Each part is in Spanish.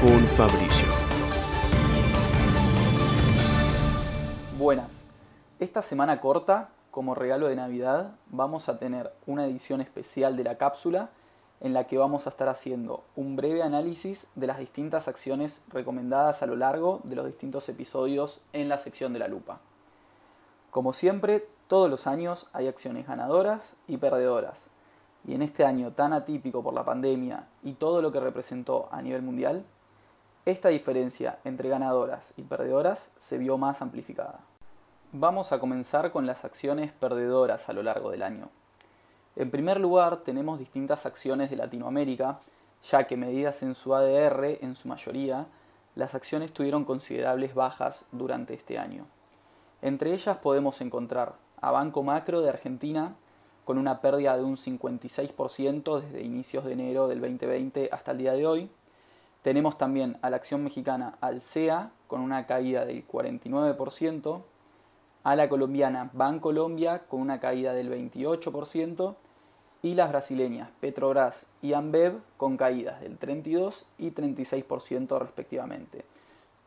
con Fabricio. Buenas. Esta semana corta, como regalo de Navidad, vamos a tener una edición especial de la cápsula en la que vamos a estar haciendo un breve análisis de las distintas acciones recomendadas a lo largo de los distintos episodios en la sección de la lupa. Como siempre, todos los años hay acciones ganadoras y perdedoras, y en este año tan atípico por la pandemia y todo lo que representó a nivel mundial, esta diferencia entre ganadoras y perdedoras se vio más amplificada. Vamos a comenzar con las acciones perdedoras a lo largo del año. En primer lugar, tenemos distintas acciones de Latinoamérica, ya que medidas en su ADR, en su mayoría, las acciones tuvieron considerables bajas durante este año. Entre ellas podemos encontrar a Banco Macro de Argentina, con una pérdida de un 56% desde inicios de enero del 2020 hasta el día de hoy. Tenemos también a la acción mexicana Alcea, con una caída del 49%, a la colombiana Bancolombia, con una caída del 28%, y las brasileñas Petrobras y Ambev, con caídas del 32 y 36% respectivamente.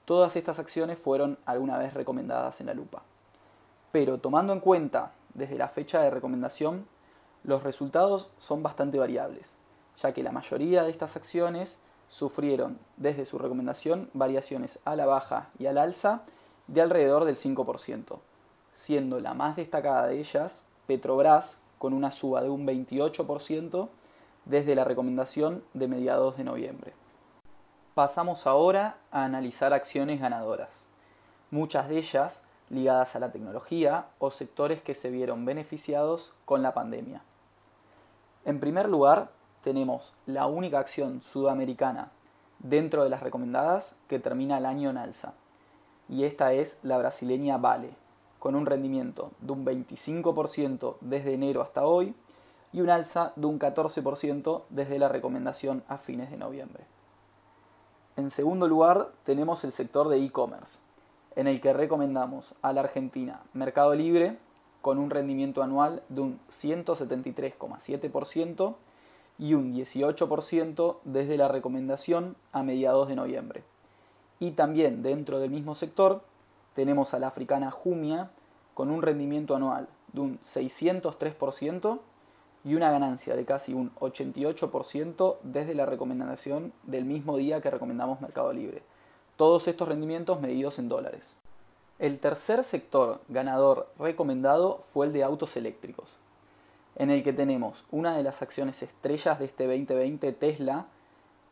Todas estas acciones fueron alguna vez recomendadas en la lupa. Pero tomando en cuenta desde la fecha de recomendación, los resultados son bastante variables, ya que la mayoría de estas acciones sufrieron desde su recomendación variaciones a la baja y al alza de alrededor del 5%, siendo la más destacada de ellas Petrobras con una suba de un 28% desde la recomendación de mediados de noviembre. Pasamos ahora a analizar acciones ganadoras, muchas de ellas ligadas a la tecnología o sectores que se vieron beneficiados con la pandemia. En primer lugar, tenemos la única acción sudamericana dentro de las recomendadas que termina el año en alza, y esta es la brasileña Vale, con un rendimiento de un 25% desde enero hasta hoy y un alza de un 14% desde la recomendación a fines de noviembre. En segundo lugar, tenemos el sector de e-commerce, en el que recomendamos a la Argentina Mercado Libre con un rendimiento anual de un 173,7% y un 18% desde la recomendación a mediados de noviembre. Y también dentro del mismo sector tenemos a la africana Jumia con un rendimiento anual de un 603% y una ganancia de casi un 88% desde la recomendación del mismo día que recomendamos Mercado Libre. Todos estos rendimientos medidos en dólares. El tercer sector ganador recomendado fue el de autos eléctricos, en el que tenemos una de las acciones estrellas de este 2020, Tesla,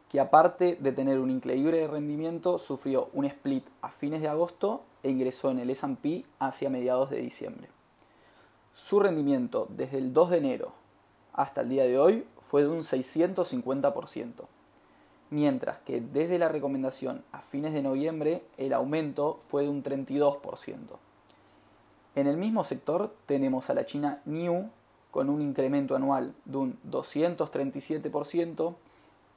que aparte de tener un increíble rendimiento, sufrió un split a fines de agosto e ingresó en el SP hacia mediados de diciembre. Su rendimiento desde el 2 de enero hasta el día de hoy fue de un 650% mientras que desde la recomendación a fines de noviembre el aumento fue de un 32%. En el mismo sector tenemos a la China New con un incremento anual de un 237%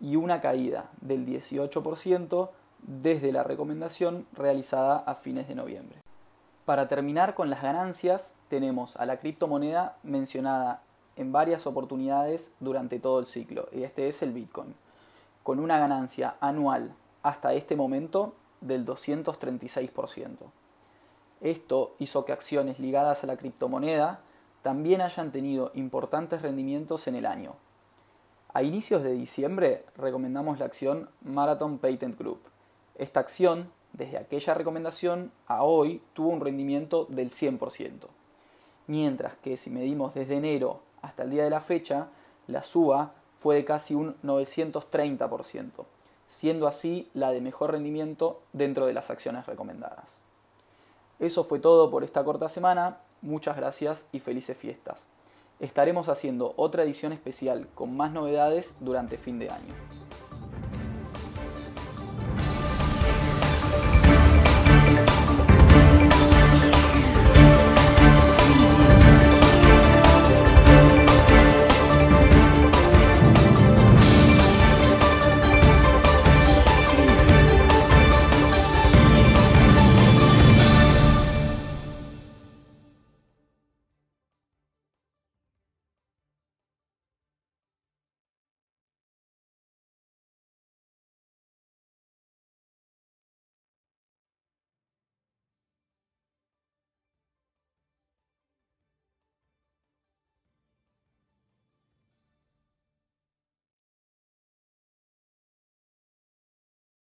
y una caída del 18% desde la recomendación realizada a fines de noviembre. Para terminar con las ganancias, tenemos a la criptomoneda mencionada en varias oportunidades durante todo el ciclo, y este es el Bitcoin con una ganancia anual hasta este momento del 236%. Esto hizo que acciones ligadas a la criptomoneda también hayan tenido importantes rendimientos en el año. A inicios de diciembre recomendamos la acción Marathon Patent Group. Esta acción, desde aquella recomendación a hoy, tuvo un rendimiento del 100%, mientras que si medimos desde enero hasta el día de la fecha, la suba fue de casi un 930%, siendo así la de mejor rendimiento dentro de las acciones recomendadas. Eso fue todo por esta corta semana, muchas gracias y felices fiestas. Estaremos haciendo otra edición especial con más novedades durante fin de año.